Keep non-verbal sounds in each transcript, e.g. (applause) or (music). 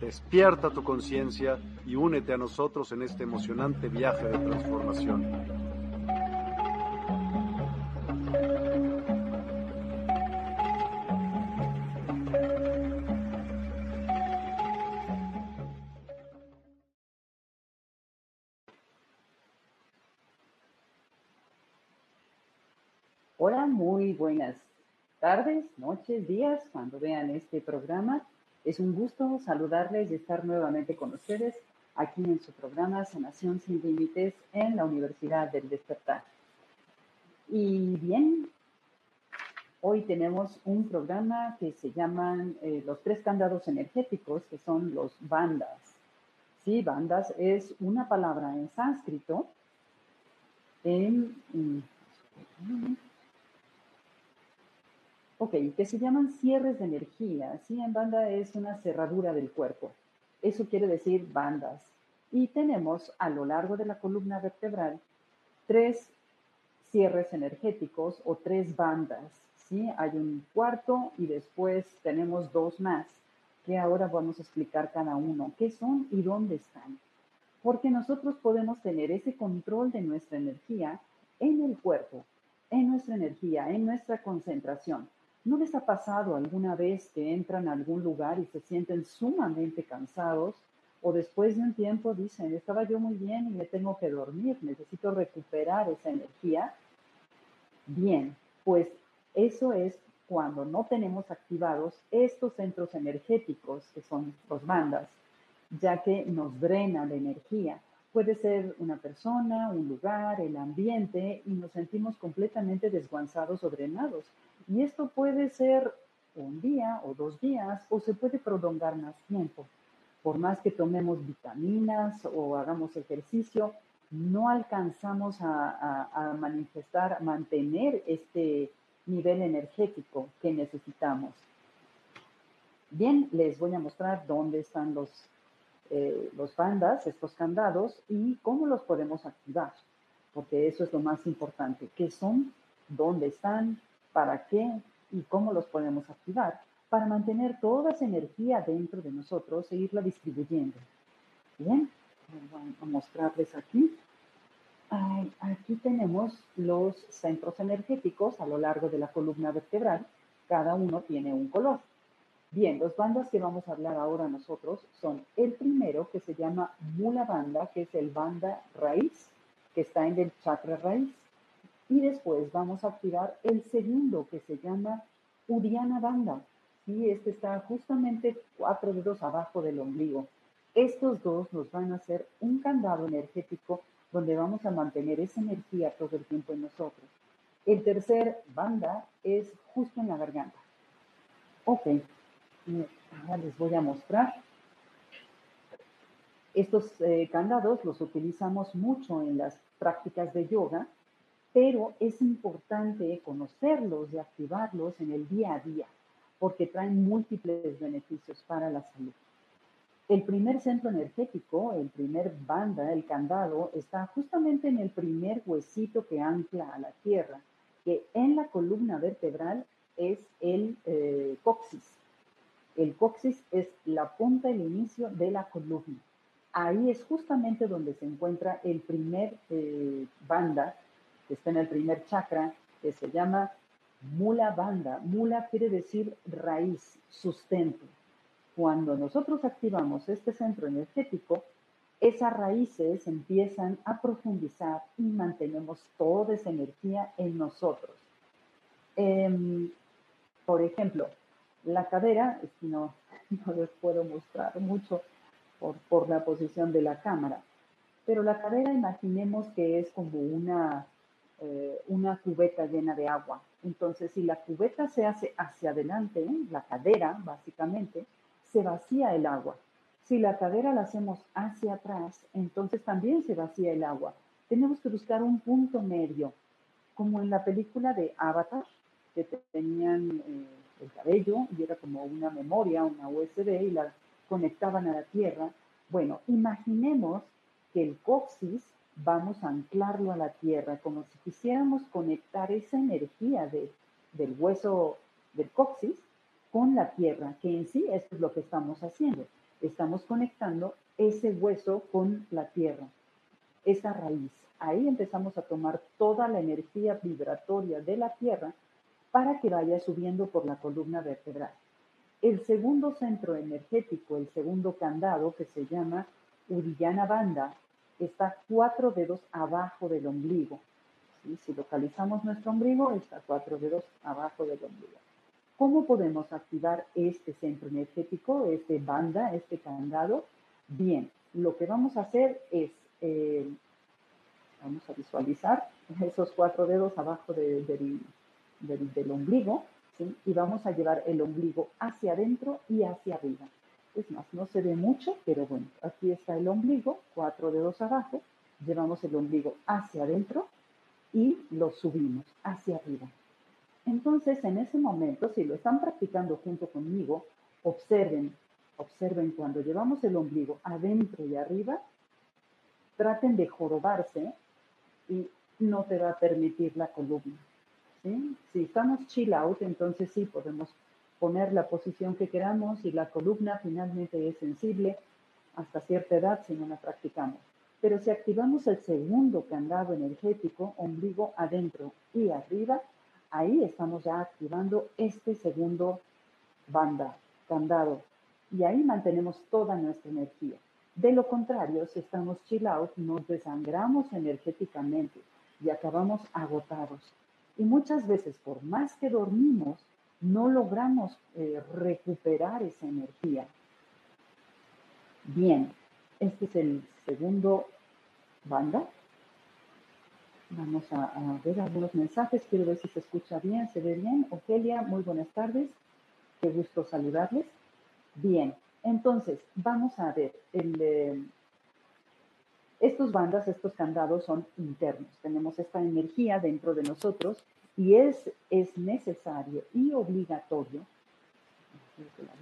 Despierta tu conciencia y únete a nosotros en este emocionante viaje de transformación. Hola, muy buenas tardes, noches, días, cuando vean este programa. Es un gusto saludarles y estar nuevamente con ustedes aquí en su programa Sanación sin Límites en la Universidad del Despertar. Y bien, hoy tenemos un programa que se llaman eh, los tres candados energéticos, que son los bandas. Sí, bandas es una palabra en sánscrito Ok, que se llaman cierres de energía. Sí, en banda es una cerradura del cuerpo. Eso quiere decir bandas. Y tenemos a lo largo de la columna vertebral tres cierres energéticos o tres bandas. ¿sí? Hay un cuarto y después tenemos dos más, que ahora vamos a explicar cada uno. ¿Qué son y dónde están? Porque nosotros podemos tener ese control de nuestra energía en el cuerpo, en nuestra energía, en nuestra concentración. ¿No les ha pasado alguna vez que entran a algún lugar y se sienten sumamente cansados o después de un tiempo dicen, estaba yo muy bien y me tengo que dormir, necesito recuperar esa energía? Bien, pues eso es cuando no tenemos activados estos centros energéticos que son los bandas, ya que nos drena la energía. Puede ser una persona, un lugar, el ambiente y nos sentimos completamente desguanzados o drenados. Y esto puede ser un día o dos días o se puede prolongar más tiempo. Por más que tomemos vitaminas o hagamos ejercicio, no alcanzamos a, manifestar, mantener este nivel energético que necesitamos. Bien, les voy a mostrar dónde están los, eh, los bandas, estos candados, y cómo los podemos activar, porque eso es lo más importante. ¿Qué son? ¿Dónde están? Para qué y cómo los podemos activar para mantener toda esa energía dentro de nosotros e irla distribuyendo. Bien, voy a mostrarles aquí. aquí tenemos los centros energéticos a lo largo de la columna vertebral. Cada uno tiene un color. Bien, los bandas que vamos a hablar ahora nosotros son el primero que se llama Mula Banda, que es el banda raíz, que está en el chakra raíz. Y después vamos a activar el segundo que se llama Udiana Banda. Y este está justamente cuatro dedos abajo del ombligo. Estos dos nos van a hacer un candado energético donde vamos a mantener esa energía todo el tiempo en nosotros. El tercer banda es justo en la garganta. Ok, ahora les voy a mostrar. Estos eh, candados los utilizamos mucho en las prácticas de yoga pero es importante conocerlos y activarlos en el día a día, porque traen múltiples beneficios para la salud. El primer centro energético, el primer banda, el candado, está justamente en el primer huesito que ancla a la tierra, que en la columna vertebral es el eh. El coxis es la punta, el inicio de la columna. Ahí es justamente donde se encuentra el primer eh, banda que está en el primer chakra, que se llama Mula Banda. Mula quiere decir raíz, sustento. Cuando nosotros activamos este centro energético, esas raíces empiezan a profundizar y mantenemos toda esa energía en nosotros. Em, por ejemplo, la cadera, no, (laughs) no les puedo mostrar mucho por, por la posición de la cámara, pero la cadera imaginemos que es como una, eh, una cubeta llena de agua. Entonces, si la cubeta se hace hacia adelante, la cadera básicamente, se vacía el agua. Si la cadera la hacemos hacia atrás, entonces también se vacía el agua. Tenemos que buscar un punto medio, como en la película de Avatar, que tenían eh, el cabello y era como una memoria, una USB y la conectaban a la Tierra. Bueno, imaginemos que el coxis vamos a anclarlo a la Tierra, como si quisiéramos conectar esa energía de, del hueso del coxis con la Tierra, que en sí es lo que estamos haciendo estamos conectando ese hueso con la tierra, esa raíz. Ahí empezamos a tomar toda la energía vibratoria de la tierra para que vaya subiendo por la columna vertebral. El segundo centro energético, el segundo candado, que se llama Urillana Banda, está cuatro dedos abajo del ombligo. Si localizamos nuestro ombligo, está cuatro dedos abajo del ombligo. ¿Cómo podemos activar este centro energético, este banda, este candado? Bien, lo que vamos a hacer es, eh, vamos a visualizar esos cuatro dedos abajo del, ombligo, y vamos a llevar el ombligo hacia adentro y hacia arriba. Más, no se ve mucho, pero bueno, aquí está el ombligo, cuatro dedos abajo, llevamos el ombligo hacia adentro y lo subimos hacia arriba. Entonces, en ese momento, si lo están practicando junto conmigo, observen, observen cuando llevamos el ombligo adentro y arriba, traten de jorobarse y no te va a permitir la columna. Si estamos chill out, entonces sí podemos poner la posición que queramos y la columna finalmente es sensible hasta cierta edad si no la practicamos. Pero si activamos el segundo candado energético, ombligo adentro y arriba, ahí estamos ya activando este segundo banda, candado, y ahí mantenemos toda nuestra energía. De lo contrario, si estamos chill nos desangramos energéticamente y acabamos agotados. Y muchas veces, por más que dormimos, no logramos eh, recuperar esa energía. Bien, este es el segundo banda. Vamos a, ver algunos mensajes. Quiero ver si se escucha bien, se ve bien. Ofelia, muy buenas tardes. Qué gusto saludarles. Bien, entonces vamos a ver. Eh, estos bandas, estos candados son internos. Tenemos esta energía dentro de nosotros y es, es necesario y obligatorio. La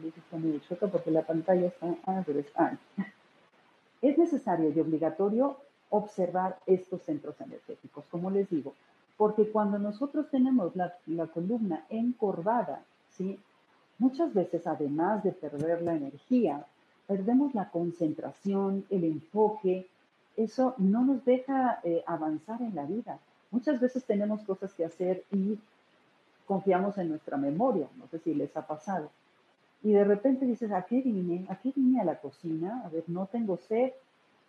es necesario y obligatorio observar estos centros energéticos, como les digo, porque cuando nosotros tenemos la, columna encorvada, ¿sí? muchas veces además de perder la energía, perdemos la concentración, el enfoque, eso no nos deja eh, avanzar en la vida. Muchas veces tenemos cosas que hacer y confiamos en nuestra memoria, no sé si les ha pasado. Y de repente dices, ¿a qué vine? ¿A qué vine a la cocina? A ver, no tengo sed,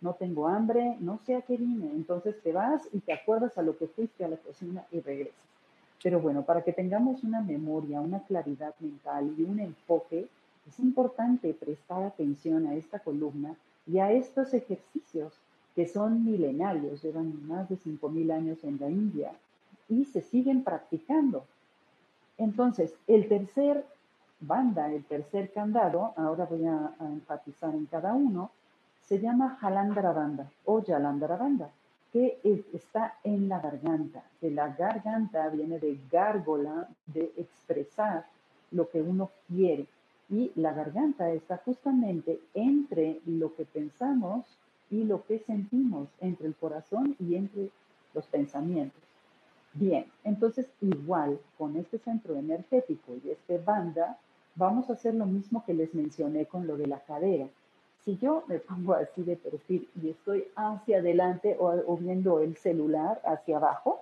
no tengo hambre, no sé a qué vine. Entonces te vas y te acuerdas a lo que fuiste a la cocina y regresas. Pero bueno, para que tengamos una memoria, una claridad mental y un enfoque, es importante prestar atención a esta columna y a estos ejercicios que son milenarios, llevan más de 5.000 años en la India y se siguen practicando. Entonces, el tercer banda, el tercer candado, ahora voy a, enfatizar en cada uno, se llama Jalandarabanda o Yalandarabanda, que está en la garganta. De la garganta viene de gárgola, de expresar lo que uno quiere. Y la garganta está justamente entre lo que pensamos y lo que sentimos, entre el corazón y entre los pensamientos. Bien, entonces igual con este centro energético y este banda, vamos a hacer lo mismo que les mencioné con lo de la cadera si yo me pongo así de perfil y estoy hacia adelante o, viendo el celular hacia abajo,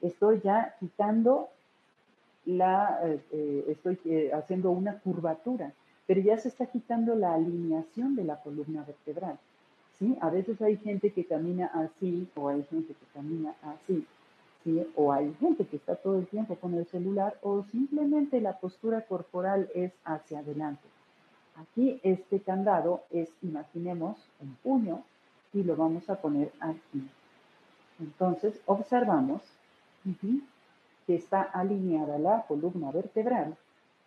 estoy ya quitando la, eh, eh, estoy eh, haciendo una curvatura, pero ya se está quitando la alineación de la columna vertebral. ¿sí? A veces hay gente que camina así o hay gente que camina así, ¿sí? O hay gente que está todo el tiempo con el celular o simplemente la postura corporal es hacia adelante. Aquí este candado es, imaginemos, un puño y lo vamos a poner aquí. Entonces observamos que está alineada la columna vertebral,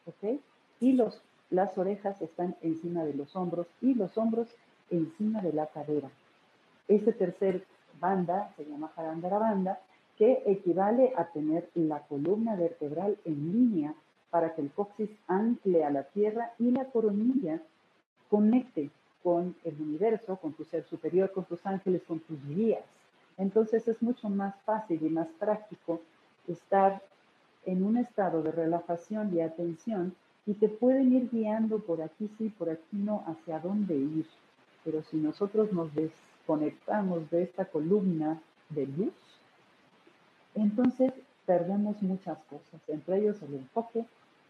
¿ok? Y los, las orejas están encima de los hombros y los hombros encima de la cadera. Este tercer banda se llama banda, que equivale a tener la columna vertebral en línea para que el coxis ancle a la tierra y la coronilla conecte con el universo, con tu ser superior, con tus ángeles, con tus guías. Entonces es mucho más fácil y más práctico estar en un estado de relajación y atención y te pueden ir guiando por aquí sí, por aquí no, hacia dónde ir. Pero si nosotros nos desconectamos de esta columna de luz, entonces perdemos muchas cosas, entre ellos el enfoque,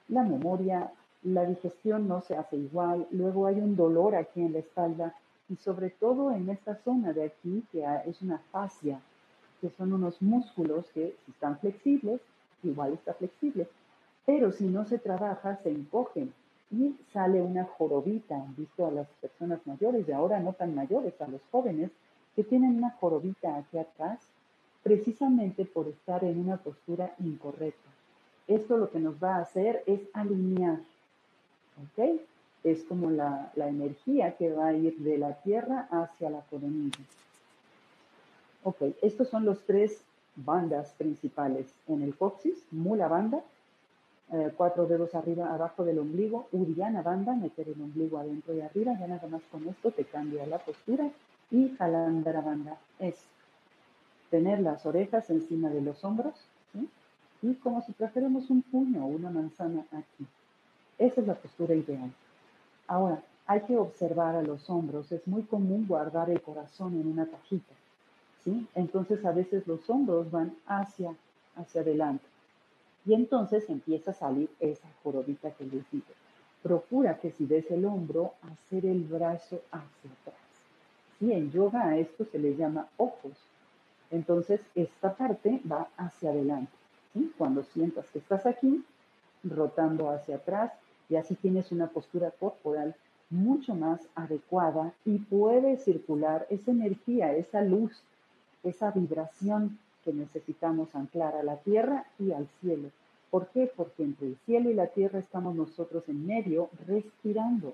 la memoria, la digestión no se hace igual, luego hay un dolor aquí en la espalda y sobre todo en esta zona de aquí que es una fascia, que son unos músculos que si están flexibles, igual está flexible, pero si no se trabaja se encogen y sale una jorobita, visto a las personas mayores y ahora no tan mayores, a los jóvenes, que tienen una jorobita aquí atrás, precisamente por estar en una postura incorrecta. Esto lo que nos va a hacer es alinear, ¿ok? Es como la, la energía que va a ir de la tierra hacia la coronilla. Ok, estos son los tres bandas principales en el coxis, mula banda, eh, cuatro dedos arriba, abajo del ombligo, Uriana banda, meter el ombligo adentro y arriba, ya nada más con esto te cambia la postura, y jalandara banda es tener las orejas encima de los hombros, y como si trajéramos un puño o una manzana aquí. Esa es la postura ideal. Ahora, hay que observar a los hombros, es muy común guardar el corazón en una cajita, ¿sí? Entonces a veces los hombros van hacia, hacia adelante. Y entonces empieza a salir esa jorobita que les digo. Procura que si ves el hombro, hacer el brazo hacia atrás. Y en yoga a esto se le llama ojos. Entonces esta parte va hacia adelante. Cuando sientas que estás aquí, rotando hacia atrás, y así tienes una postura corporal mucho más adecuada y puede circular esa energía, esa luz, esa vibración que necesitamos anclar a la tierra y al cielo. ¿Por qué? Porque entre el cielo y la tierra estamos nosotros en medio respirando.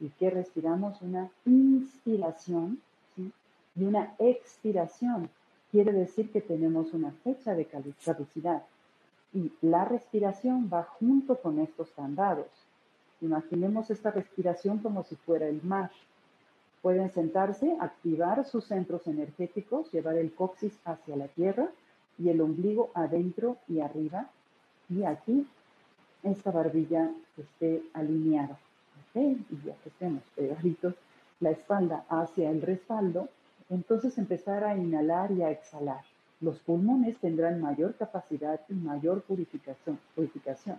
¿Y qué respiramos? Una inspiración y una expiración. Quiere decir que tenemos una fecha de caducidad. Y la respiración va junto con estos candados. Imaginemos esta respiración como si fuera el mar. Pueden sentarse, activar sus centros energéticos, llevar el coxis hacia la tierra y el ombligo adentro y arriba. Y aquí esta barbilla esté alineada. Y ya que estemos pegaditos, la espalda hacia el respaldo, entonces empezar a inhalar y a exhalar. Los pulmones tendrán mayor capacidad y mayor purificación. purificación.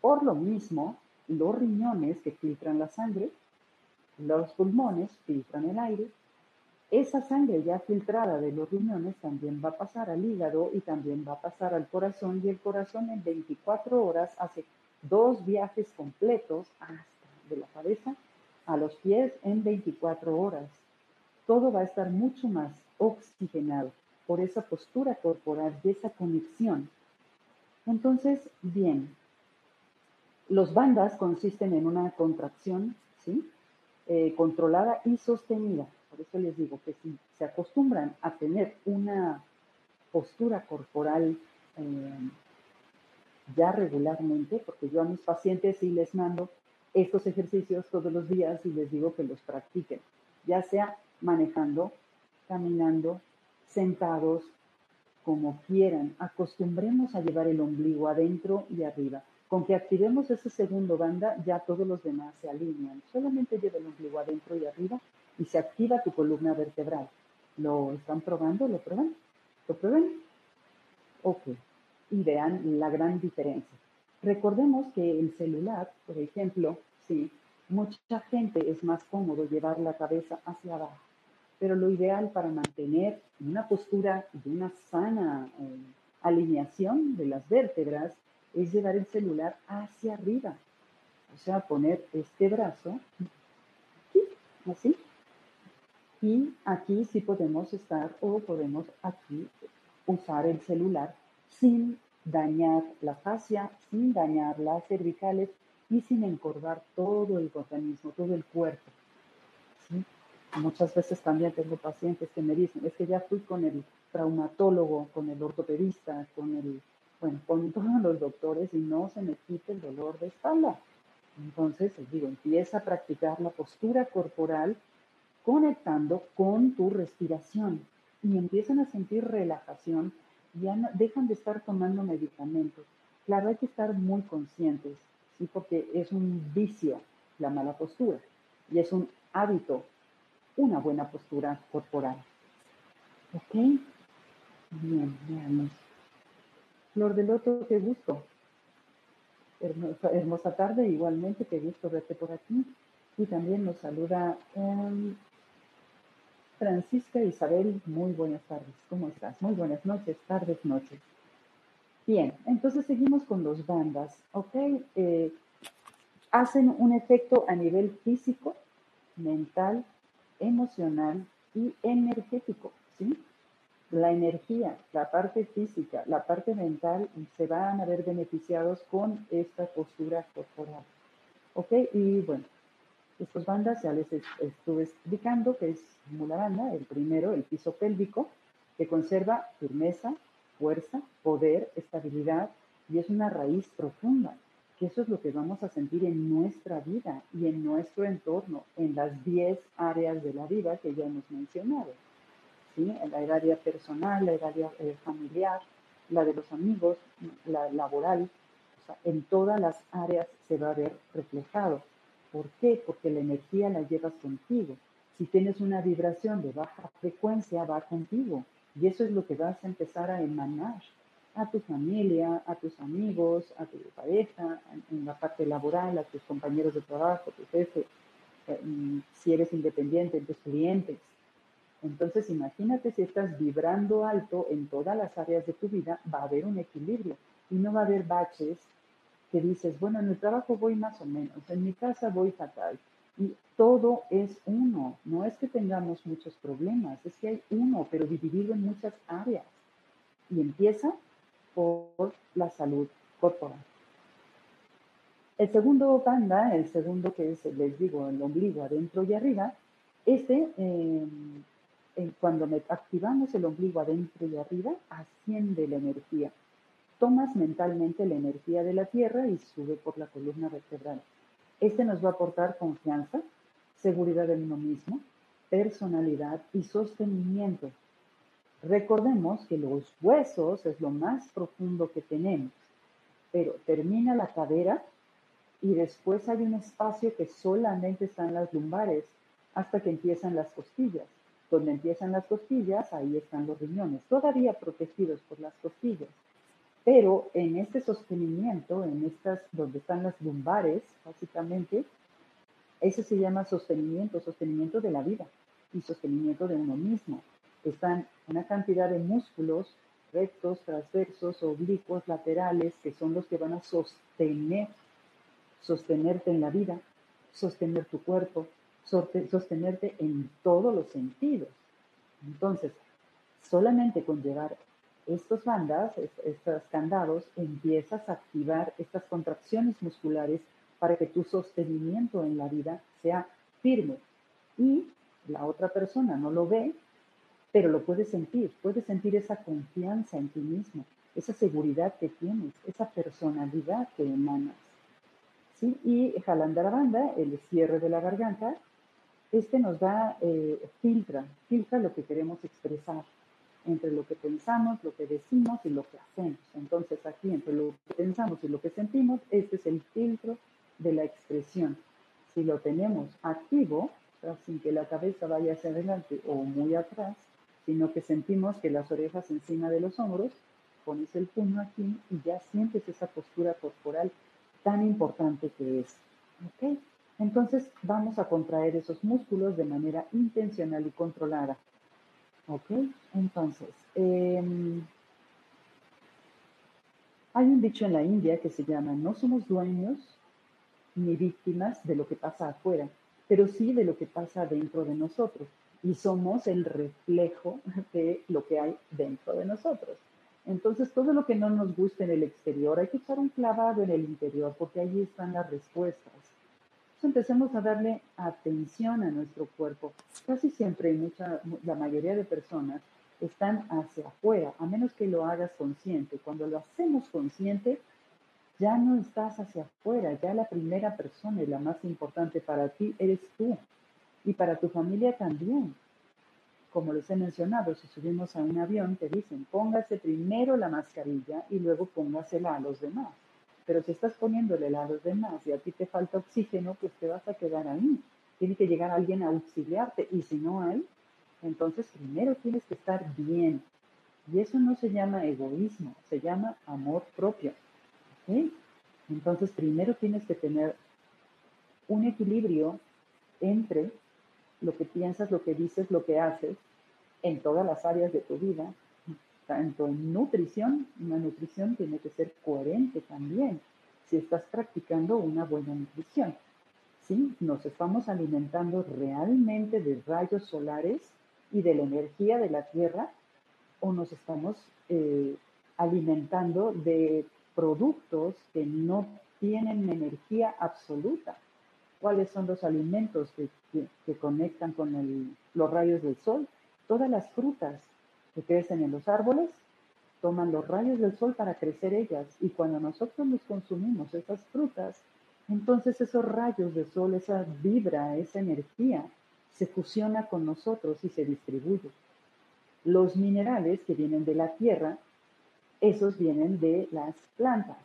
Por lo mismo, los riñones que filtran la sangre los pulmones filtran el aire. Esa sangre ya filtrada de los riñones también va a pasar al hígado y también va a pasar al corazón y el corazón en 24 horas hace dos viajes completos hasta de la cabeza a los pies en 24 horas. Todo va a estar mucho más oxigenado por esa postura corporal y esa conexión. Entonces, bien, los bandas consisten en una contracción, ¿sí? Eh, controlada y sostenida. Por eso les digo que si se acostumbran a tener una postura corporal eh, ya regularmente, porque yo a mis pacientes sí les mando estos ejercicios todos los días y les digo que los practiquen, ya sea manejando, caminando, sentados, como quieran. Acostumbremos a llevar el ombligo adentro y arriba. Con que activemos ese segundo banda, ya todos los demás se alinean. Solamente lleva el ombligo adentro y arriba y se activa tu columna vertebral. ¿Lo están probando? ¿Lo prueban? ¿Lo prueban? Ok. Y vean la gran diferencia. Recordemos que el celular, por ejemplo, sí, mucha gente es más cómodo llevar la cabeza hacia abajo. pero lo ideal para mantener una postura de una sana eh, alineación de las vértebras es llevar el celular hacia arriba. O sea, poner este brazo aquí, así. Y aquí sí podemos estar o podemos aquí usar el celular sin dañar la fascia, sin dañar las cervicales y sin encorvar todo el organismo, todo el cuerpo. Muchas veces también tengo pacientes que me dicen, es que ya fui con el traumatólogo, con el ortopedista, con el, bueno, con (laughs) todos los doctores y no se me quita el dolor de espalda. Entonces, les digo, empieza a practicar la postura corporal conectando con tu respiración y empiezan a sentir relajación, ya dejan de estar tomando medicamentos. Claro, hay que estar muy conscientes, ¿sí? porque es un vicio la mala postura y es un hábito una buena postura corporal. ¿Ok? Bien, veamos. Flor de Loto, qué gusto. Hermosa, tarde, igualmente, qué gusto verte por aquí. Y también nos saluda em, Francisca Isabel, muy buenas tardes. ¿Cómo estás? Muy buenas noches, tardes, noches. Bien, entonces seguimos con los bandas, ¿ok? Eh, hacen un efecto a nivel físico, mental, emocional y energético, ¿sí? La energía, la parte física, la parte mental se van a ver beneficiados con esta postura corporal. ¿Ok? Y bueno, estas bandas ya les estuve explicando que es la banda, el primero, el piso pélvico, que conserva firmeza, fuerza, poder, estabilidad y es una raíz profunda que eso es lo que vamos a sentir en nuestra vida y en nuestro entorno, en las 10 áreas de la vida que ya hemos mencionado. ¿Sí? La área personal, la área eh, familiar, la de los amigos, la laboral, o en todas las áreas se va a ver reflejado. ¿Por qué? Porque la energía la llevas contigo. Si tienes una vibración de baja frecuencia, va contigo. Y eso es lo que vas a empezar a emanar a tu familia, a tus amigos, a tu pareja, en la parte laboral, a tus compañeros de trabajo, tu jefe, eh, mm, si eres independiente, tus clientes. Entonces, imagínate si estás vibrando alto en todas las áreas de tu vida, va a haber un equilibrio y no va a haber baches que dices, bueno, en el trabajo voy más o menos, en mi casa voy fatal. Y todo es uno, no es que tengamos muchos problemas, es que hay uno, pero dividido en muchas áreas. Y empieza por la salud corporal. El segundo banda, el segundo que es, les digo, el ombligo adentro y arriba, este, em, cuando activamos el ombligo adentro y arriba, asciende la energía. Tomas mentalmente la energía de la tierra y sube por la columna vertebral. Este nos va a aportar confianza, seguridad en uno mismo, personalidad y sostenimiento Recordemos que los huesos es lo más profundo que tenemos, pero termina la cadera y después hay un espacio que solamente están las lumbares hasta que empiezan las costillas. Donde empiezan las costillas, ahí están los riñones, todavía protegidos por las costillas. Pero en este sostenimiento, en estas donde están las lumbares, básicamente, ese se llama sostenimiento, sostenimiento de la vida y sostenimiento de uno mismo están una cantidad de músculos rectos, transversos, oblicuos, laterales, que son los que van a sostener, sostenerte en la vida, sostener tu cuerpo, sostenerte en todos los sentidos. Entonces, solamente con llevar estos bandas, estos candados, empiezas a activar estas contracciones musculares para que tu sostenimiento en la vida sea firme. Y la otra persona no lo ve, pero lo puedes sentir, puedes sentir esa confianza en ti mismo, esa seguridad que tienes, esa personalidad que emanas. ¿sí? Y banda, el cierre de la garganta, este nos da, eh, filtra, filtra lo que queremos expresar entre lo que pensamos, lo que decimos y lo que hacemos. Entonces aquí entre lo que pensamos y lo que sentimos, este es el filtro de la expresión. Si lo tenemos activo, sin que la cabeza vaya hacia adelante o muy atrás, sino que sentimos que las orejas encima de los hombros, pones el puño aquí y ya sientes esa postura corporal tan importante que es. ¿Ok? Entonces vamos a contraer esos músculos de manera intencional y controlada. ¿Ok? Entonces, em, hay un dicho en la India que se llama, no somos dueños ni víctimas de lo que pasa afuera, pero sí de lo que pasa dentro de nosotros. Y somos el reflejo de lo que hay dentro de nosotros. Entonces, todo lo que no nos guste en el exterior, hay que echar un clavado en el interior, porque allí están las respuestas. Empecemos a darle atención a nuestro cuerpo. Casi siempre, mucha, la mayoría de personas están hacia afuera, a menos que lo hagas consciente. Cuando lo hacemos consciente, ya no estás hacia afuera, ya la primera persona y la más importante para ti eres tú y para tu familia también como les he mencionado, si subimos a un avión, te dicen, póngase primero la mascarilla y luego póngasela a los demás. Pero si estás poniéndole a los demás y a ti te falta oxígeno, pues te vas a quedar ahí. Tiene que llegar alguien a auxiliarte y si no hay, entonces primero tienes que estar bien. Y eso no se llama egoísmo, se llama amor propio. Entonces primero tienes que tener un equilibrio entre lo que piensas, lo que dices, lo que haces en todas las áreas de tu vida, tanto en nutrición, una nutrición tiene que ser coherente también, si estás practicando una buena nutrición. ¿sí? Nos estamos alimentando realmente de rayos solares y de la energía de la Tierra o nos estamos eh, alimentando de productos que no tienen energía absoluta. ¿Cuáles son los alimentos que, conectan con los rayos del sol? Todas las frutas que crecen en los árboles toman los rayos del sol para crecer ellas y cuando nosotros nos consumimos esas frutas, entonces esos rayos de sol, esa vibra, esa energía, se fusiona con nosotros y se distribuye. Los minerales que vienen de la tierra, esos vienen de las plantas.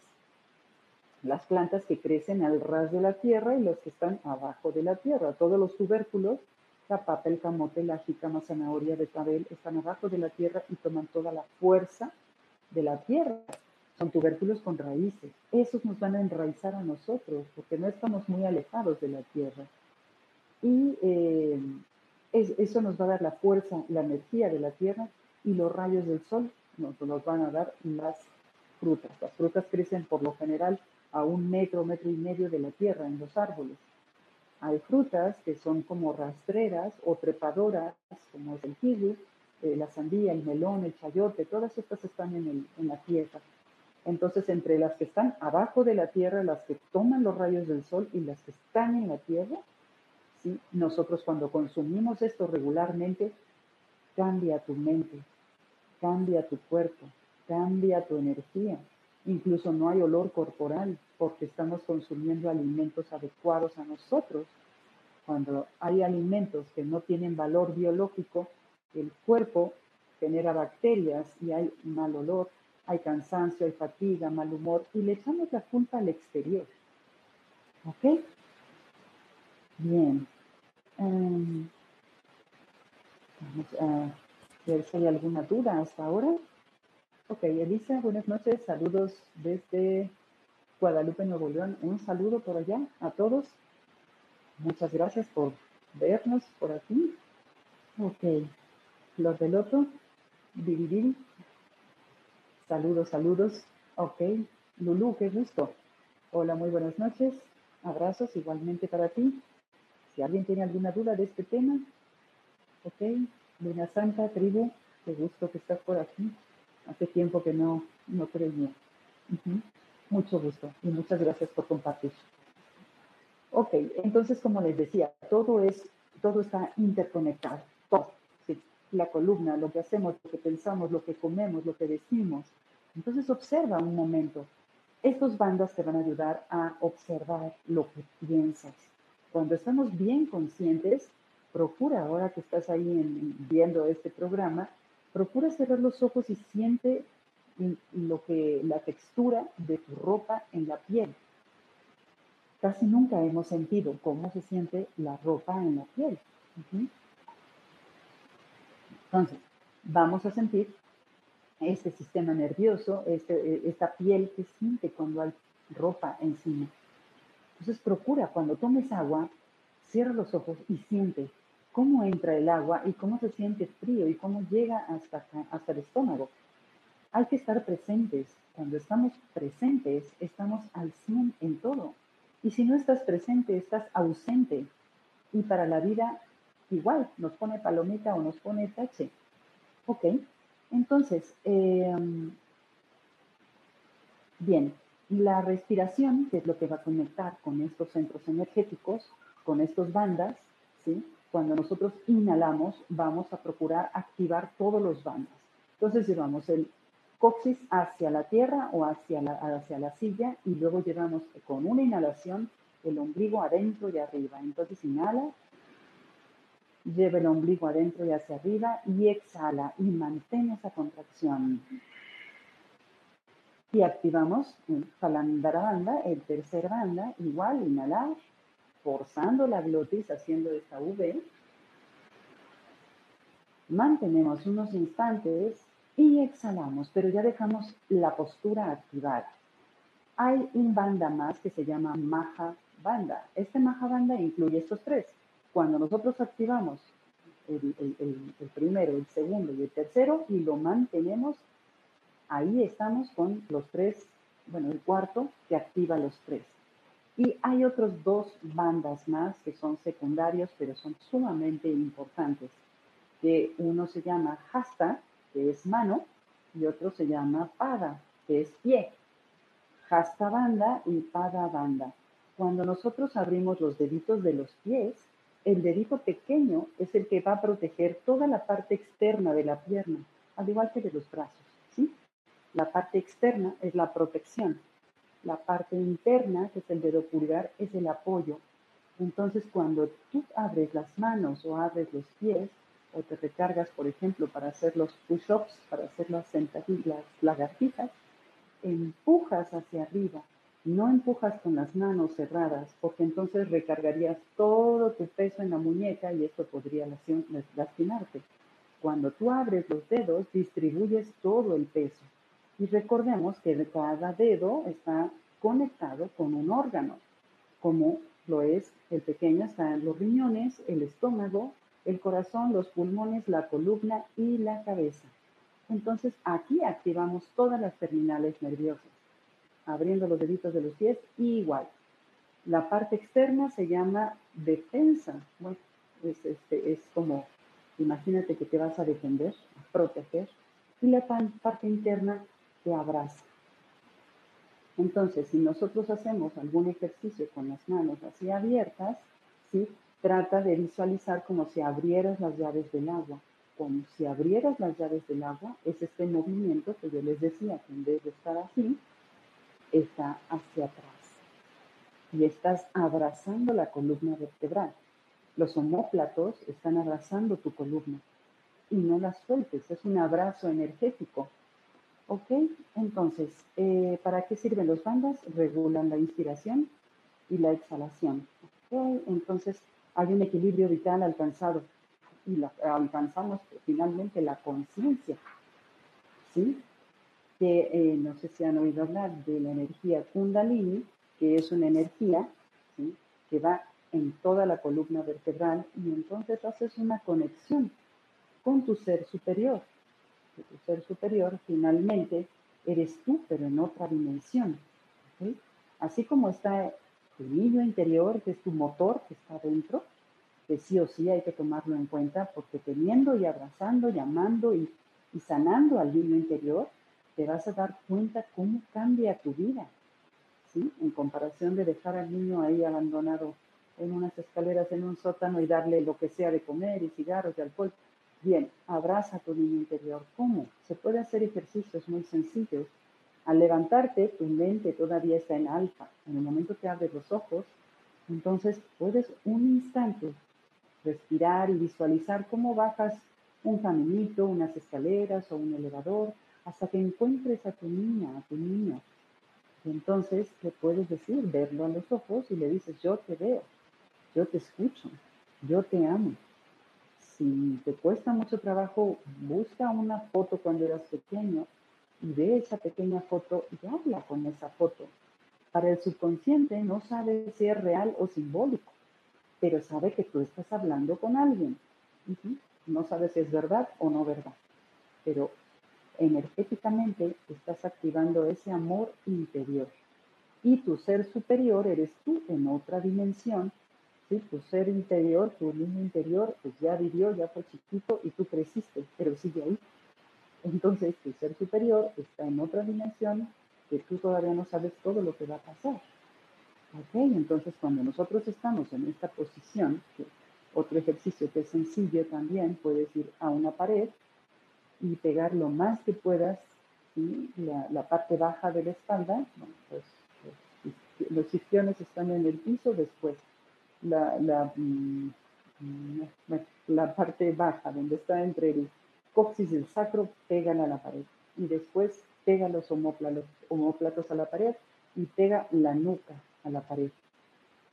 Las plantas que crecen al ras de la tierra y los que están abajo de la tierra. Todos los tubérculos la papa, el camote, la jícama, zanahoria, betabel están abajo de la tierra y toman toda la fuerza de la tierra. Son tubérculos con raíces. Esos nos van a enraizar a nosotros porque no estamos muy alejados de la tierra. Y eh, eso nos va a dar la fuerza, la energía de la tierra y los rayos del sol nos, nos van a dar las frutas. Las frutas crecen por lo general a un metro, metro y medio de la tierra en los árboles. Hay frutas que son como rastreras o trepadoras, como es el kiwi, eh, la sandía, el melón, el chayote, todas estas están en, la tierra. Entonces, entre las que están abajo de la tierra, las que toman los rayos del sol y las que están en la tierra, ¿sí? nosotros cuando consumimos esto regularmente, cambia tu mente, cambia tu cuerpo, cambia tu energía. Incluso no hay olor corporal porque estamos consumiendo alimentos adecuados a nosotros. Cuando hay alimentos que no tienen valor biológico, el cuerpo genera bacterias y hay mal olor, hay cansancio, hay fatiga, mal humor y le echamos la culpa al exterior. ¿Ok? Bien. Em, vamos a ver si hay alguna duda hasta ahora. Ok, Elisa, buenas noches. Saludos desde Guadalupe, Nuevo León. Un saludo por allá a todos. Muchas gracias por vernos por aquí. Ok, Flor del Loto, Dividir. Saludos, saludos. Ok, Lulu, qué gusto. Hola, muy buenas noches. Abrazos igualmente para ti. Si alguien tiene alguna duda de este tema, ok, Luna Santa, tribu, qué gusto que estás por aquí. Hace tiempo que no, no creía. Mucho gusto y muchas gracias por compartir. Ok, entonces como les decía, todo es, todo está interconectado, todo. La columna, lo que hacemos, lo que pensamos, lo que comemos, lo que decimos. Entonces observa un momento. Estos bandas te van a ayudar a observar lo que piensas. Cuando estamos bien conscientes, procura ahora que estás ahí viendo este programa, Procura cerrar los ojos y siente lo que, la textura de tu ropa en la piel. Casi nunca hemos sentido cómo se siente la ropa en la piel. Entonces, vamos a sentir este sistema nervioso, este, esta piel que siente cuando hay ropa encima. Entonces procura cuando tomes agua, cierra los ojos y siente cómo entra el agua y cómo se siente frío y cómo llega hasta, hasta el estómago. Hay que estar presentes. Cuando estamos presentes, estamos al 100 en todo. Y si no estás presente, estás ausente. Y para la vida, igual, nos pone palomita o nos pone tache. Ok, entonces, em, bien, la respiración, que es lo que va a conectar con estos centros energéticos, con estas bandas, ¿sí? Cuando nosotros inhalamos, vamos a procurar activar todos los bandas. Entonces llevamos el coxis hacia la tierra o hacia la, hacia la silla y luego llevamos con una inhalación el ombligo adentro y arriba. Entonces inhala, lleva el ombligo adentro y hacia arriba y exhala y mantén esa contracción. Y activamos el banda, el tercer banda, igual inhalar, forzando la glotis haciendo esta V. Mantenemos unos instantes y exhalamos, pero ya dejamos la postura activada. Hay un banda más que se llama Maha Banda. Este Maha Banda incluye estos tres. Cuando nosotros activamos el, el, primero, el segundo y el tercero y lo mantenemos, ahí estamos con los tres, bueno, el cuarto que activa los tres. Y hay otros dos bandas más que son secundarios, pero son sumamente importantes. Que uno se llama Hasta, que es mano, y otro se llama Pada, que es pie. Hasta banda y Pada banda. Cuando nosotros abrimos los deditos de los pies, el dedito pequeño es el que va a proteger toda la parte externa de la pierna, al igual que de los brazos. ¿sí? La parte externa es la protección. La parte interna, que es el dedo pulgar, es el apoyo. Entonces, cuando tú abres las manos o abres los pies, o te recargas, por ejemplo, para hacer los push-ups, para hacer las sentadillas, lagartijas, empujas hacia arriba no empujas con las manos cerradas, porque entonces recargarías todo tu peso en la muñeca y esto podría lastimarte. Cuando tú abres los dedos, distribuyes todo el peso. Y recordemos que cada dedo está conectado con un órgano, como lo es el pequeño, están los riñones, el estómago, el corazón, los pulmones, la columna y la cabeza. Entonces aquí activamos todas las terminales nerviosas abriendo los deditos de los pies, igual. La parte externa se llama defensa. Bueno, es, este, es como, imagínate que te vas a defender, a proteger, y la parte interna te abraza. Entonces, si nosotros hacemos algún ejercicio con las manos así abiertas, ¿sí? Trata de visualizar como si abrieras las llaves del agua. Como si abrieras las llaves del agua, es este movimiento que yo les decía, que en vez de estar así, está hacia atrás y estás abrazando la columna vertebral. Los homóplatos están abrazando tu columna y no las sueltes, es un abrazo energético. ¿Ok? Entonces, eh, ¿para qué sirven los bandas? Regulan la inspiración y la exhalación. ¿Ok? Entonces, hay un equilibrio vital alcanzado y alcanzamos finalmente la conciencia. ¿Sí? que eh, no sé si han oído hablar de la energía kundalini, que es una energía que va en toda la columna vertebral y entonces haces una conexión con tu ser superior. Tu ser superior finalmente eres tú, pero en otra dimensión. Así como está tu niño interior, que es tu motor que está dentro, que sí o sí hay que tomarlo en cuenta, porque teniendo y abrazando, llamando y, sanando al niño interior, te vas a dar cuenta cómo cambia tu vida, ¿sí? En comparación de dejar al niño ahí abandonado en unas escaleras en un sótano y darle lo que sea de comer y cigarros y alcohol. Bien, abraza a tu niño interior. ¿Cómo? Se puede hacer ejercicios muy sencillos. Al levantarte, tu mente todavía está en alfa. En el momento que abres los ojos, entonces puedes un instante respirar y visualizar cómo bajas un caminito, unas escaleras o un elevador, hasta que encuentres a tu niña, a tu niño. Y entonces le puedes decir, verlo a los ojos y le dices, yo te veo, yo te escucho, yo te amo. Si te cuesta mucho trabajo, busca una foto cuando eras pequeño y ve esa pequeña foto y habla con esa foto. Para el subconsciente no sabe si es real o simbólico, pero sabe que tú estás hablando con alguien. No sabe si es verdad o no verdad, pero energéticamente estás activando ese amor interior. Y tu ser superior eres tú en otra dimensión. ¿sí? Tu ser interior, tu niño interior, pues ya vivió, ya fue chiquito y tú creciste, pero sigue ahí. Entonces tu ser superior está en otra dimensión que tú todavía no sabes todo lo que va a pasar. ¿Ok? Entonces cuando nosotros estamos en esta posición, otro ejercicio que es sencillo también, puedes ir a una pared y pegar lo más que puedas la, parte baja de la espalda. pues, los, isquiones están en el piso, después la, la, mm, la parte baja, donde está entre el coxis y el sacro, pegan a la pared. Y después pega los homóplatos a la pared y pega la nuca a la pared.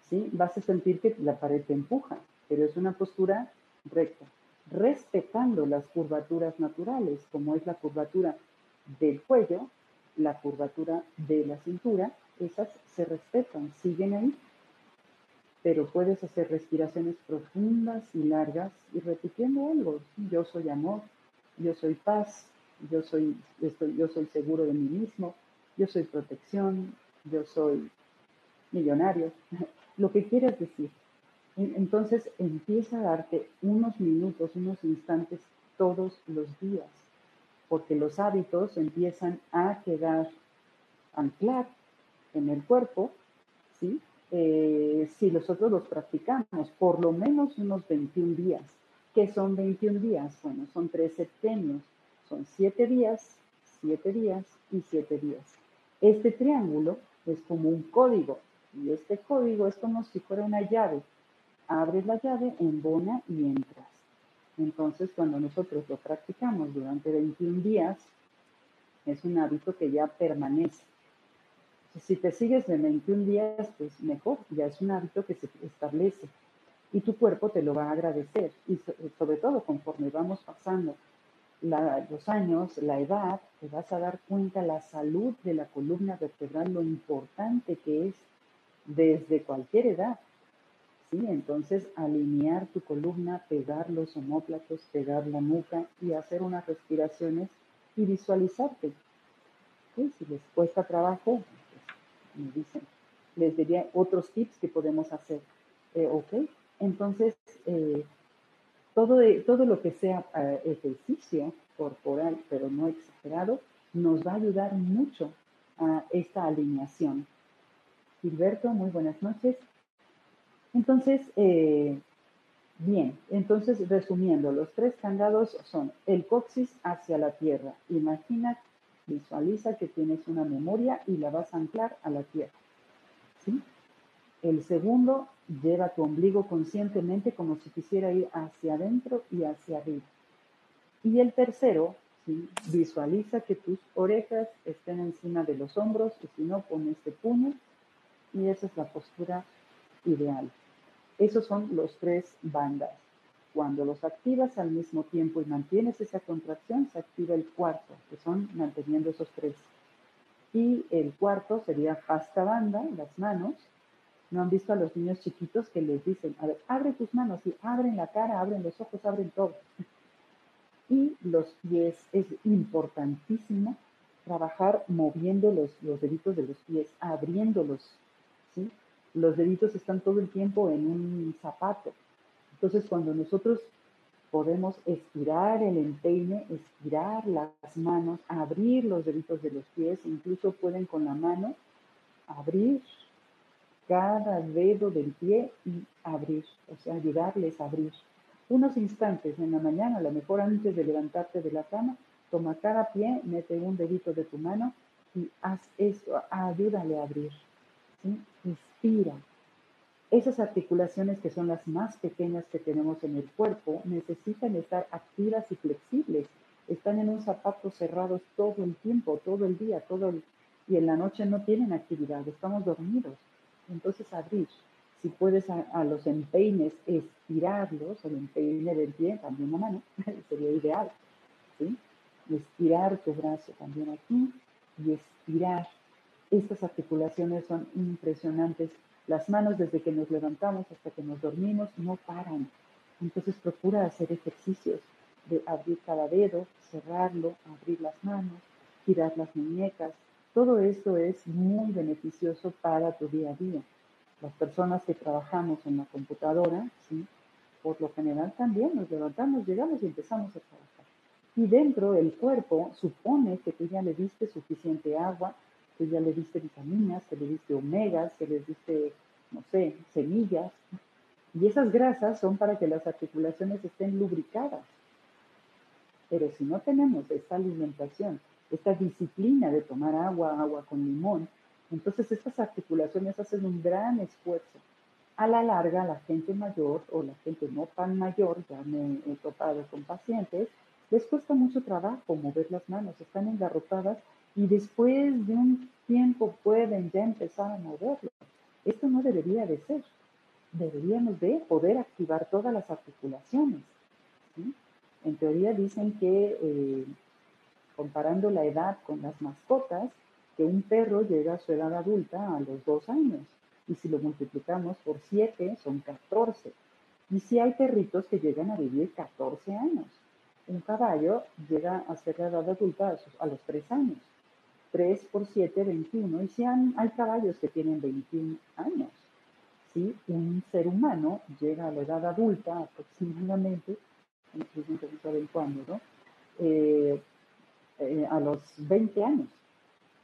¿Sí? Vas a sentir que la pared te empuja, pero es una postura recta, respetando las curvaturas naturales, como es la curvatura del cuello, la curvatura de la cintura, esas se respetan, siguen ahí, pero puedes hacer respiraciones profundas y largas y repitiendo algo. Yo soy amor, yo soy paz, yo soy, yo soy seguro de mí mismo, yo soy protección, yo soy millonario, (laughs) lo que quieras decir. Entonces empieza a darte unos minutos, unos instantes todos los días, porque los hábitos empiezan a quedar, anclar en el cuerpo, ¿sí? Eh, si nosotros los practicamos por lo menos unos 21 días. ¿Qué son 21 días? Bueno, son tres septenios, son siete días, siete días y siete días. Este triángulo es como un código y este código es como si fuera una llave abres la llave, embona y entras. Entonces, cuando nosotros lo practicamos durante 21 días, es un hábito que ya permanece. Si te sigues de 21 días, pues mejor, ya es un hábito que se establece y tu cuerpo te lo va a agradecer. Y sobre todo conforme vamos pasando los años, la edad, te vas a dar cuenta la salud de la columna vertebral, lo importante que es desde cualquier edad. ¿sí? Entonces, alinear tu columna, pegar los homóplatos, pegar la nuca y hacer unas respiraciones y visualizarte. Si les cuesta trabajo, pues, les diría otros tips que podemos hacer. Eh, ok, entonces, eh, todo, todo lo que sea eh, ejercicio corporal, pero no exagerado, nos va a ayudar mucho a esta alineación. Gilberto, muy buenas noches. Entonces, eh, bien, entonces resumiendo, los tres candados son el coxis hacia la tierra. Imagina, visualiza que tienes una memoria y la vas a anclar a la tierra. ¿sí? El segundo, lleva tu ombligo conscientemente como si quisiera ir hacia adentro y hacia arriba. Y el tercero, ¿sí? visualiza que tus orejas estén encima de los hombros y si no, pon este puño y esa es la postura ideal. Esos son los tres bandas. Cuando los activas al mismo tiempo y mantienes esa contracción, se activa el cuarto, que son manteniendo esos tres. Y el cuarto sería pasta banda, las manos. ¿No han visto a los niños chiquitos que les dicen, a ver, abre tus manos y abren la cara, abren los ojos, abren todo? (laughs) Y los pies, es importantísimo trabajar moviendo los, los deditos de los pies, abriéndolos, ¿sí? los deditos están todo el tiempo en un zapato. Entonces, cuando nosotros podemos estirar el empeine, estirar las manos, abrir los deditos de los pies, incluso pueden con la mano abrir cada dedo del pie y abrir, o sea, ayudarles a abrir. Unos instantes en la mañana, a lo mejor antes de levantarte de la cama, toma cada pie, mete un dedito de tu mano y haz eso, ayúdale a abrir. Inspira. Esas articulaciones que son las más pequeñas que tenemos en el cuerpo necesitan estar activas y flexibles. Están en un zapato cerrados todo el tiempo, todo el día, todo el... y en la noche no tienen actividad, estamos dormidos. Entonces abrir. Si puedes a, los empeines estirarlos, el empeine del pie, también la mano, (laughs) sería ideal. ¿sí? Estirar tu brazo también aquí y estirar Estas articulaciones son impresionantes. Las manos desde que nos levantamos hasta que nos dormimos no paran. Entonces procura hacer ejercicios de abrir cada dedo, cerrarlo, abrir las manos, girar las muñecas. Todo esto es muy beneficioso para tu día a día. Las personas que trabajamos en la computadora, ¿sí? por lo general también nos levantamos, llegamos y empezamos a trabajar. Y dentro del cuerpo supone que tú ya le diste suficiente agua, que ya le diste vitaminas, que le diste omegas, que le diste, no sé, semillas. Y esas grasas son para que las articulaciones estén lubricadas. Pero si no tenemos esta alimentación, esta disciplina de tomar agua, agua con limón, entonces estas articulaciones hacen un gran esfuerzo. A la larga, la gente mayor o la gente no tan mayor, ya me he topado con pacientes, les cuesta mucho trabajo mover las manos, están engarrotadas y después de un tiempo pueden ya empezar a moverlo. Esto no debería de ser. Deberíamos de poder activar todas las articulaciones. En teoría dicen que, eh, comparando la edad con las mascotas, que un perro llega a su edad adulta a los dos años. Y si lo multiplicamos por siete, son 14. Y si hay perritos que llegan a vivir 14 años. Un caballo llega a ser la edad adulta a, los tres años. 3 por 7, 21. Y si hay caballos que tienen 21 años. ¿sí? Un ser humano llega a la edad adulta aproximadamente ¿no? Eh, eh, a los 20 años.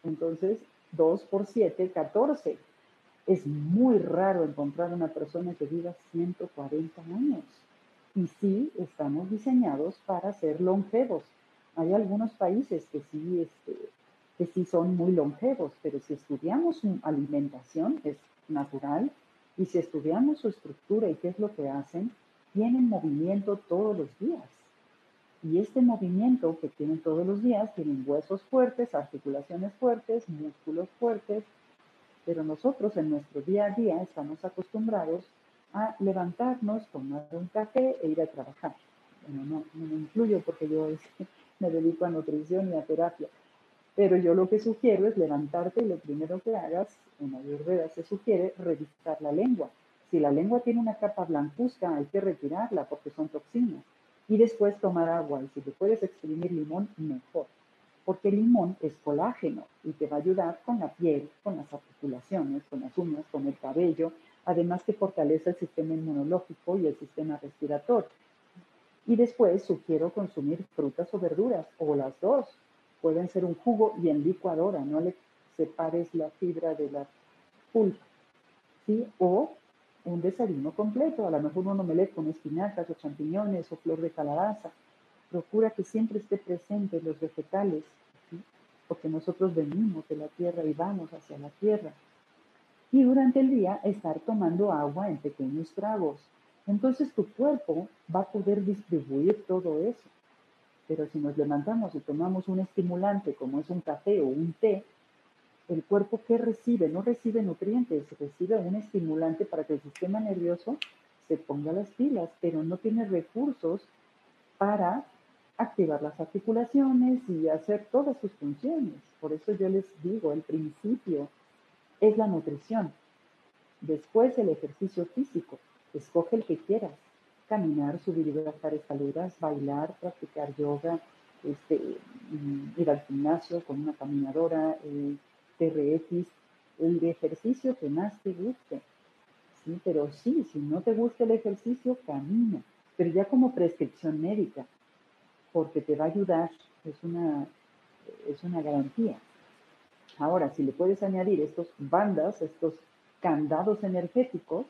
Entonces, 2 por 7, 14. Es muy raro encontrar una persona que viva 140 años. Y sí, estamos diseñados para ser longevos. Hay algunos países que sí, este, que sí son muy longevos, pero si estudiamos su alimentación, es natural, y si estudiamos su estructura y qué es lo que hacen, tienen movimiento todos los días. Y este movimiento que tienen todos los días, tienen huesos fuertes, articulaciones fuertes, músculos fuertes, pero nosotros en nuestro día a día estamos acostumbrados a levantarnos, tomar un café e ir a trabajar. Bueno, no, me incluyo porque yo (laughs) me dedico a nutrición y a terapia, pero yo lo que sugiero es levantarte y lo primero que hagas, en Ayurveda se sugiere revisar la lengua si la lengua tiene una capa blancuzca, hay que retirarla porque son toxinas. Y después tomar agua. Y si te puedes exprimir limón, mejor. Porque limón es colágeno y te va a ayudar con la piel, con las articulaciones, con las uñas, con el cabello. Además que fortalece el sistema inmunológico y el sistema respiratorio. Y después sugiero consumir frutas o verduras, o las dos. Pueden ser un jugo y en licuadora, no le separes la fibra de la pulpa. ¿sí? O un desayuno completo, a lo mejor un omelette con espinacas o champiñones o flor de calabaza. Procura que siempre esté presente los vegetales, porque nosotros venimos de la tierra y vamos hacia la tierra. Y durante el día estar tomando agua en pequeños tragos. Entonces tu cuerpo va a poder distribuir todo eso. Pero si nos levantamos y tomamos un estimulante como es un café o un té, el cuerpo ¿qué recibe? No recibe nutrientes, recibe un estimulante para que el sistema nervioso se ponga las pilas, pero no tiene recursos para activar las articulaciones y hacer todas sus funciones. Por eso yo les digo, el principio es la nutrición. Después el ejercicio físico. Escoge el que quieras. Caminar, subir y bajar escaleras, bailar, practicar yoga, este, mm, ir al gimnasio con una caminadora, eh, TRX, el ejercicio que más te guste. Sí, pero sí, si no te gusta el ejercicio, camina, pero ya como prescripción médica, porque te va a ayudar, es una, es una garantía. Ahora, si le puedes añadir estos bandas, estos candados energéticos,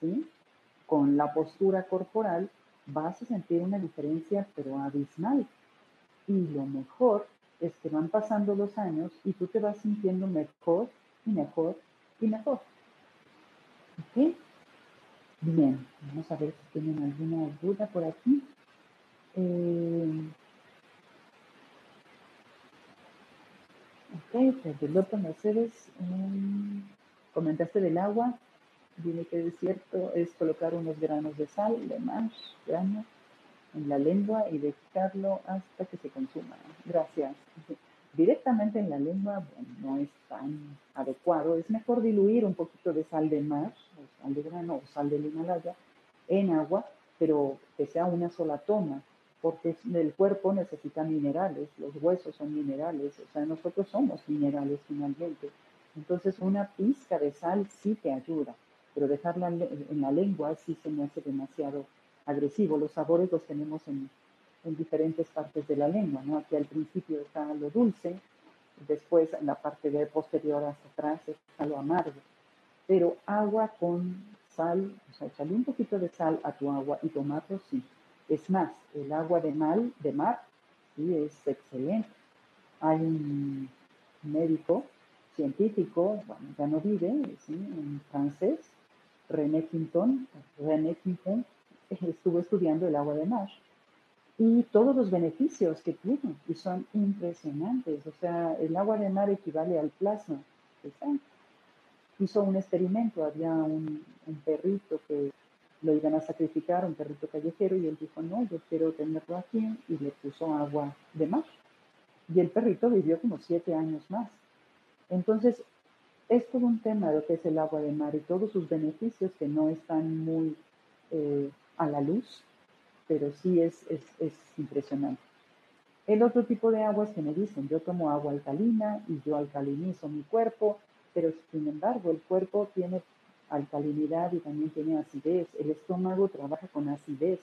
¿sí? con la postura corporal, vas a sentir una diferencia, pero abismal. Y lo mejor es que van pasando los años y tú te vas sintiendo mejor y mejor y mejor. ¿Ok? Bien, vamos a ver si tienen alguna duda por aquí. Eh, ok, Loto Mercedes, um, comentaste del agua. Dime que es cierto es colocar unos granos de sal, de más, granos en la lengua y dejarlo hasta que se consuma. Gracias. directamente en la lengua, no es tan adecuado. Es mejor diluir un poquito de sal de mar, o sal de grano, o sal del Himalaya, en agua, pero que sea una sola toma, porque el cuerpo necesita minerales, los huesos son minerales, o sea, nosotros somos minerales finalmente. Entonces, una pizca de sal sí te ayuda, pero dejarla en la lengua sí se me hace demasiado agresivo. Los sabores los tenemos en, en diferentes partes de la lengua, ¿no? Aquí al principio está lo dulce, después en la parte de posterior hacia atrás está lo amargo. Pero agua con sal, o sea, echarle un poquito de sal a tu agua y tomarlo, sí. Es más, el agua de, mal, de mar, sí, es excelente. Hay un médico científico, bueno, ya no vive, ¿sí? en francés, René Quinton, René Quinton estuvo estudiando el agua de mar y todos los beneficios que tiene y son impresionantes. O sea, el agua de mar equivale al plasma Hizo un experimento, había un, perrito que lo iban a sacrificar, un perrito callejero, y él dijo, no, yo quiero tenerlo aquí, y le puso agua de mar. Y el perrito vivió como siete años más. Entonces, es todo un tema de lo que es el agua de mar y todos sus beneficios que no están muy eh, a la luz, pero sí es, es, impresionante. El otro tipo de aguas que me dicen, yo tomo agua alcalina y yo alcalinizo mi cuerpo, pero sin embargo el cuerpo tiene alcalinidad y también tiene acidez. El estómago trabaja con acidez.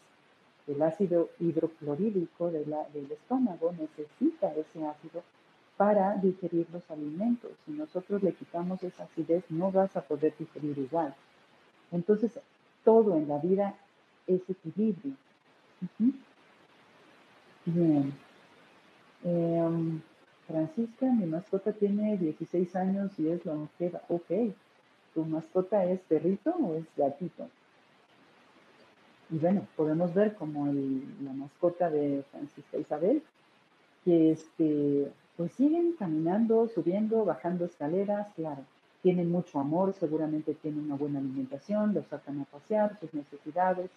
El ácido hidroclorídico del estómago necesita ese ácido para digerir los alimentos. Si nosotros le quitamos esa acidez, no vas a poder digerir igual. Entonces, todo en la vida es equilibrio. Bien. Em, Francisca, mi mascota tiene 16 años y es longeva. Ok. ¿Tu mascota es perrito o es gatito? Y bueno, podemos ver como la mascota de Francisca Isabel, que este, pues siguen caminando, subiendo, bajando escaleras, claro. Tienen mucho amor, seguramente tienen una buena alimentación, los sacan a pasear, sus necesidades,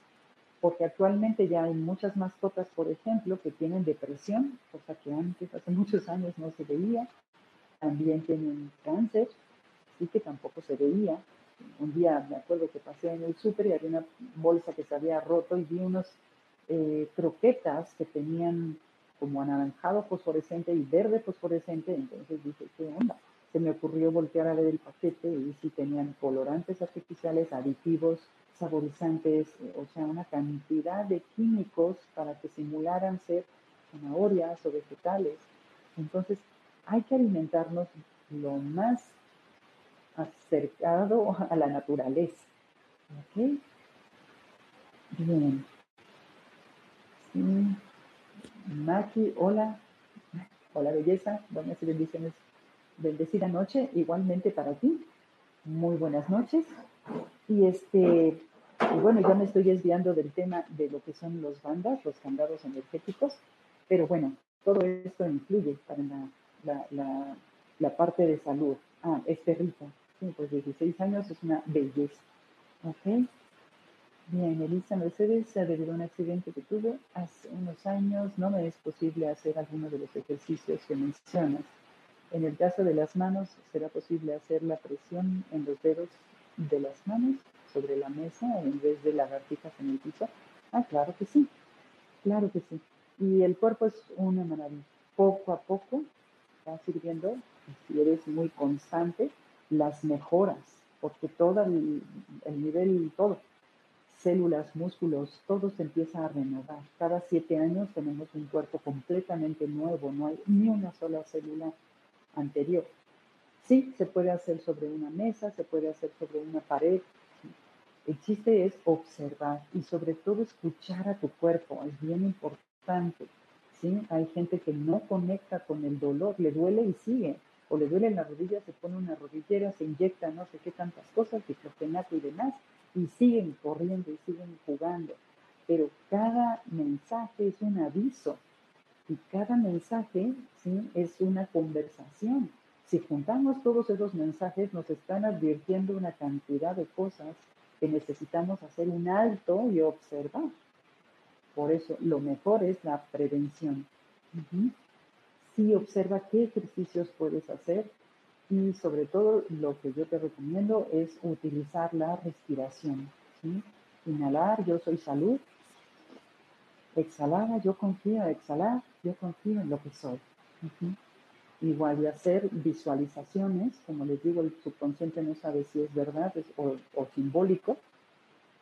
porque actualmente ya hay muchas mascotas, por ejemplo, que tienen depresión, cosa que antes, hace muchos años, no se veía. También tienen cáncer, sí que tampoco se veía. Un día me acuerdo que pasé en el súper y había una bolsa que se había roto y vi unos eh, croquetas que tenían como anaranjado fosforescente y verde fosforescente. Entonces dije, ¿qué onda? Se me ocurrió voltear a ver el paquete y sí tenían colorantes artificiales, aditivos, saborizantes, eh, o sea, una cantidad de químicos para que simularan ser zanahorias o vegetales. Entonces, hay que alimentarnos lo más acercado a la naturaleza. ¿Ok? Bien. Sí. Maki, hola. Hola, belleza. Buenas bendiciones. Bendecida noche, igualmente para ti. Muy buenas noches. Y este, bueno, ya me estoy desviando del tema de lo que son los bandas, los candados energéticos, pero bueno, todo esto influye para la, la, parte de salud. Ah, es perrita. Sí, pues 16 años es una belleza. ¿Ok? Bien, Elisa Mercedes, debido a un accidente que tuve hace unos años, no me es posible hacer alguno de los ejercicios que mencionas. En el caso de las manos, ¿será posible hacer la presión en los dedos de las manos sobre la mesa en vez de lagartijas en el piso? Ah, claro que sí, claro que sí. Y el cuerpo es una maravilla. Poco a poco va sirviendo, si eres muy constante, las mejoras, porque todo el, nivel, todo, células, músculos, todo se empieza a renovar. Cada siete años tenemos un cuerpo completamente nuevo, no hay ni una sola célula anterior. Sí, se puede hacer sobre una mesa, se puede hacer sobre una pared. El chiste es observar y sobre todo escuchar a tu cuerpo, es bien importante. ¿sí? Hay gente que no conecta con el dolor, le duele y sigue. O le duele la rodilla, se pone una rodillera, se inyecta no sé qué tantas cosas, diclofenaco y demás, y siguen corriendo y siguen jugando. Pero cada mensaje es un aviso y cada mensaje ¿sí? es una conversación. Si juntamos todos esos mensajes, nos están advirtiendo una cantidad de cosas que necesitamos hacer un alto y observar. Por eso, lo mejor es la prevención. sí observa qué ejercicios puedes hacer y sobre todo lo que yo te recomiendo es utilizar la respiración. Inhalar, yo soy salud. Exhalar, yo confío. Exhalar, yo confío en lo que soy. Igual de hacer visualizaciones, como les digo, el subconsciente no sabe si es verdad o, o simbólico,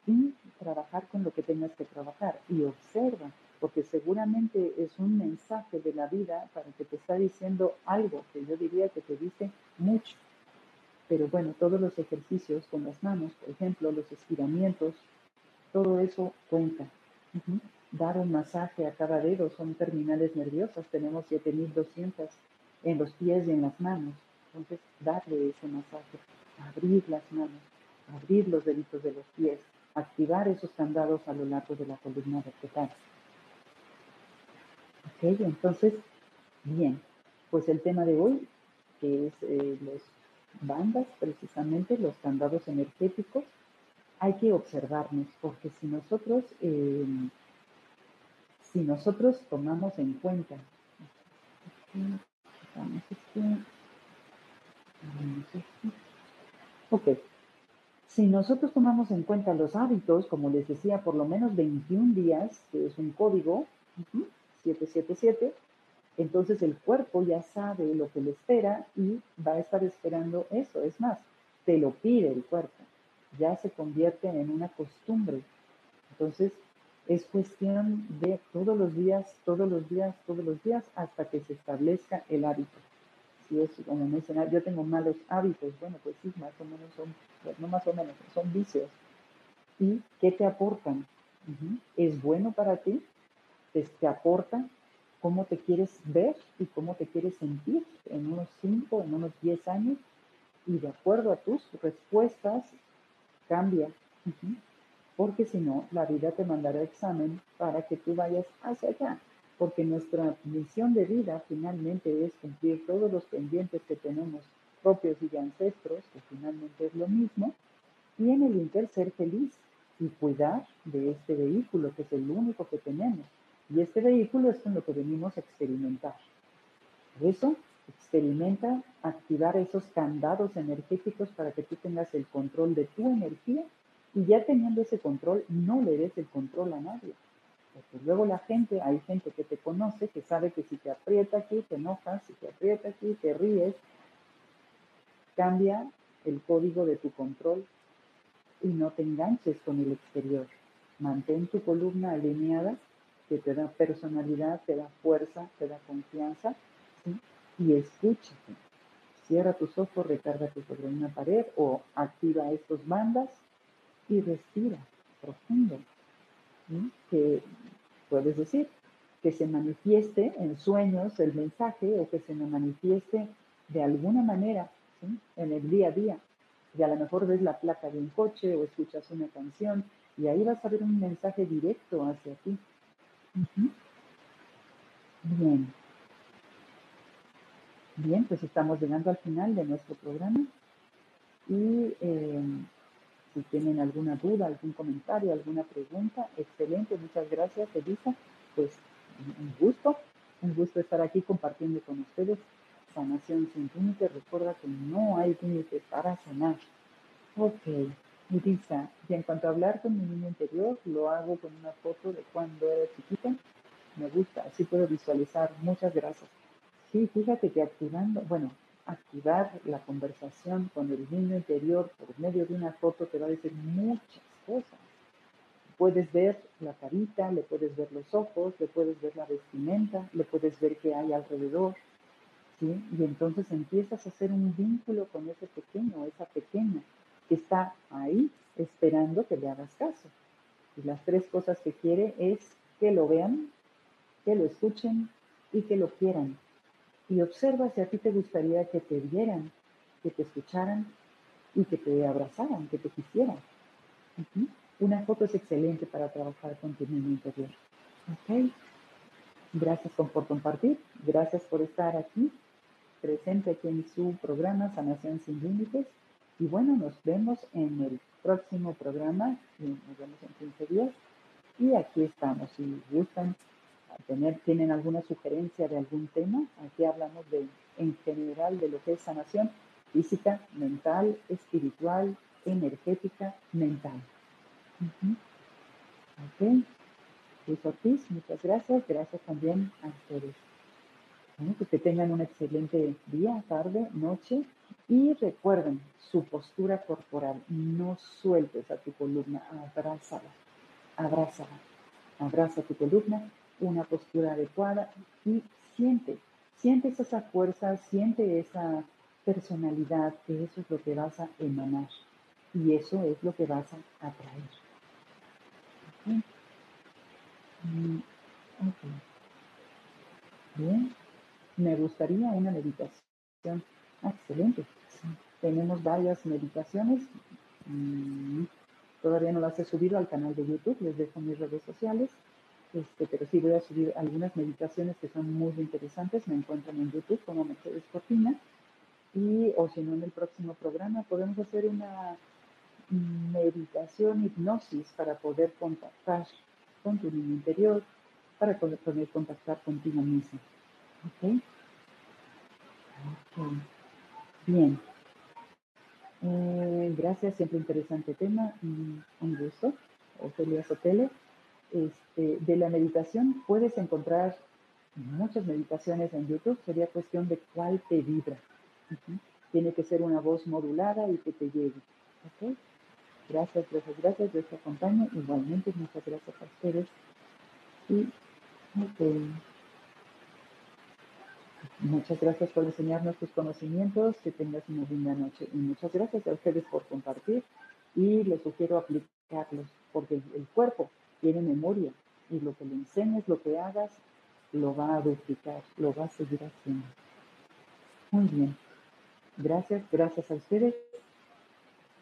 y trabajar con lo que tengas que trabajar. Y observa, porque seguramente es un mensaje de la vida para que te está diciendo algo que yo diría que te dice mucho. Pero bueno, todos los ejercicios con las manos, por ejemplo, los estiramientos, todo eso cuenta. Dar un masaje a cada dedo son terminales nerviosas, tenemos 7200 en los pies y en las manos. Entonces, darle ese masaje, abrir las manos, abrir los deditos de los pies, activar esos candados a lo largo de la columna vertebral. Ok, entonces, bien, pues el tema de hoy, que es eh, los bandas, precisamente los candados energéticos, hay que observarnos, porque si nosotros, eh, si nosotros tomamos en cuenta, ok, si nosotros tomamos en cuenta los hábitos, como les decía, por lo menos 21 días, que es un código 777, entonces el cuerpo ya sabe lo que le espera y va a estar esperando eso. Es más, te lo pide el cuerpo. Ya se convierte en una costumbre. Entonces, es cuestión de todos los días, todos los días, todos los días, hasta que se establezca el hábito es como mencionar, yo tengo malos hábitos, bueno, pues sí, más o menos son, no más o menos, son vicios. ¿Y qué te aportan? ¿Es bueno para ti? ¿Te, ¿Te aporta cómo te quieres ver y cómo te quieres sentir en unos 5, en unos 10 años? Y de acuerdo a tus respuestas, cambia. Porque si no, la vida te mandará examen para que tú vayas hacia allá porque nuestra misión de vida finalmente es cumplir todos los pendientes que tenemos propios y de ancestros, que finalmente es lo mismo, y en el inter ser feliz y cuidar de este vehículo, que es el único que tenemos. Y este vehículo es con lo que venimos a experimentar. Por eso, experimenta activar esos candados energéticos para que tú tengas el control de tu energía y ya teniendo ese control, no le des el control a nadie. Porque luego la gente, hay gente que te conoce, que sabe que si te aprieta aquí, te enojas, si te aprieta aquí, te ríes, cambia el código de tu control y no te enganches con el exterior. Mantén tu columna alineada, que te da personalidad, te da fuerza, te da confianza, y escúchate. Cierra tus ojos, recárgate sobre una pared o activa estos bandas y respira profundo que puedes decir, que se manifieste en sueños el mensaje o que se me manifieste de alguna manera en el día a día. Y a lo mejor ves la placa de un coche o escuchas una canción y ahí vas a ver un mensaje directo hacia ti. Bien. Bien, pues estamos llegando al final de nuestro programa y eh, si tienen alguna duda, algún comentario, alguna pregunta, excelente, muchas gracias, Elisa. Pues un gusto, un gusto estar aquí compartiendo con ustedes sanación sin límites. Recuerda que no hay límites para sanar. Ok, Elisa, y en cuanto a hablar con mi niño interior, lo hago con una foto de cuando era chiquita. Me gusta, así puedo visualizar. Muchas gracias. Sí, fíjate que activando, bueno, activar la conversación con el niño interior por medio de una foto te va a decir muchas cosas. Puedes ver la carita, le puedes ver los ojos, le puedes ver la vestimenta, le puedes ver qué hay alrededor. ¿sí? Y entonces empiezas a hacer un vínculo con ese pequeño, esa pequeña, que está ahí esperando que le hagas caso. Y las tres cosas que quiere es que lo vean, que lo escuchen y que lo quieran y observa si a ti te gustaría que te vieran, que te escucharan y que te abrazaran, que te quisieran. Una foto es excelente para trabajar con tu niño interior. ¿Ok? Gracias por compartir, gracias por estar aquí, presente aquí en su programa Sanación sin Límites. Y bueno, nos vemos en el próximo programa, nos vemos en 15 días. Y aquí estamos, si gustan tener, ¿Tienen alguna sugerencia de algún tema? Aquí hablamos de, en general de lo que es sanación física, mental, espiritual, energética, mental. Ok. Luis Ortiz, muchas gracias. Gracias también a ustedes. Bueno, pues que tengan un excelente día, tarde, noche. Y recuerden su postura corporal. No sueltes a tu columna, abrázala, abrázala. Abraza tu columna, una postura adecuada y siente, siente esa fuerza, siente esa personalidad, que eso es lo que vas a emanar y eso es lo que vas a atraer. Mm, Bien, me gustaría una meditación. Excelente. Tenemos varias meditaciones. Mm, todavía no las he subido al canal de YouTube, les dejo mis redes sociales. Este, pero sí voy a subir algunas meditaciones que son muy interesantes. Me encuentran en YouTube como Mercedes Cortina. Y, o si no, en el próximo programa podemos hacer una meditación, hipnosis para poder contactar con tu niño interior, para poder, contactar contigo mismo. ¿Ok? Bien. Eh, gracias, siempre interesante tema. Un gusto. Ofelia Sotelo. Este, de la meditación puedes encontrar muchas meditaciones en YouTube. Sería cuestión de cuál te vibra. Tiene que ser una voz modulada y que te llegue. Gracias, gracias, gracias. Dios te acompañe. Igualmente, muchas gracias a ustedes. Y muchas gracias por enseñarnos tus conocimientos. Que tengas una linda noche. Y muchas gracias a ustedes por compartir. Y les sugiero aplicarlos, porque el cuerpo tiene memoria. Y lo que le enseñes, lo que hagas, lo va a duplicar, lo va a seguir haciendo. Muy bien. Gracias, gracias a ustedes.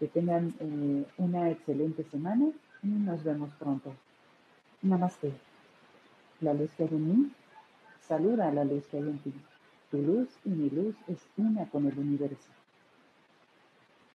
Que tengan eh, una excelente semana y nos vemos pronto. Namaste. La luz que hay en mí saluda a la luz que hay en. Tu luz y mi luz es una con el universo.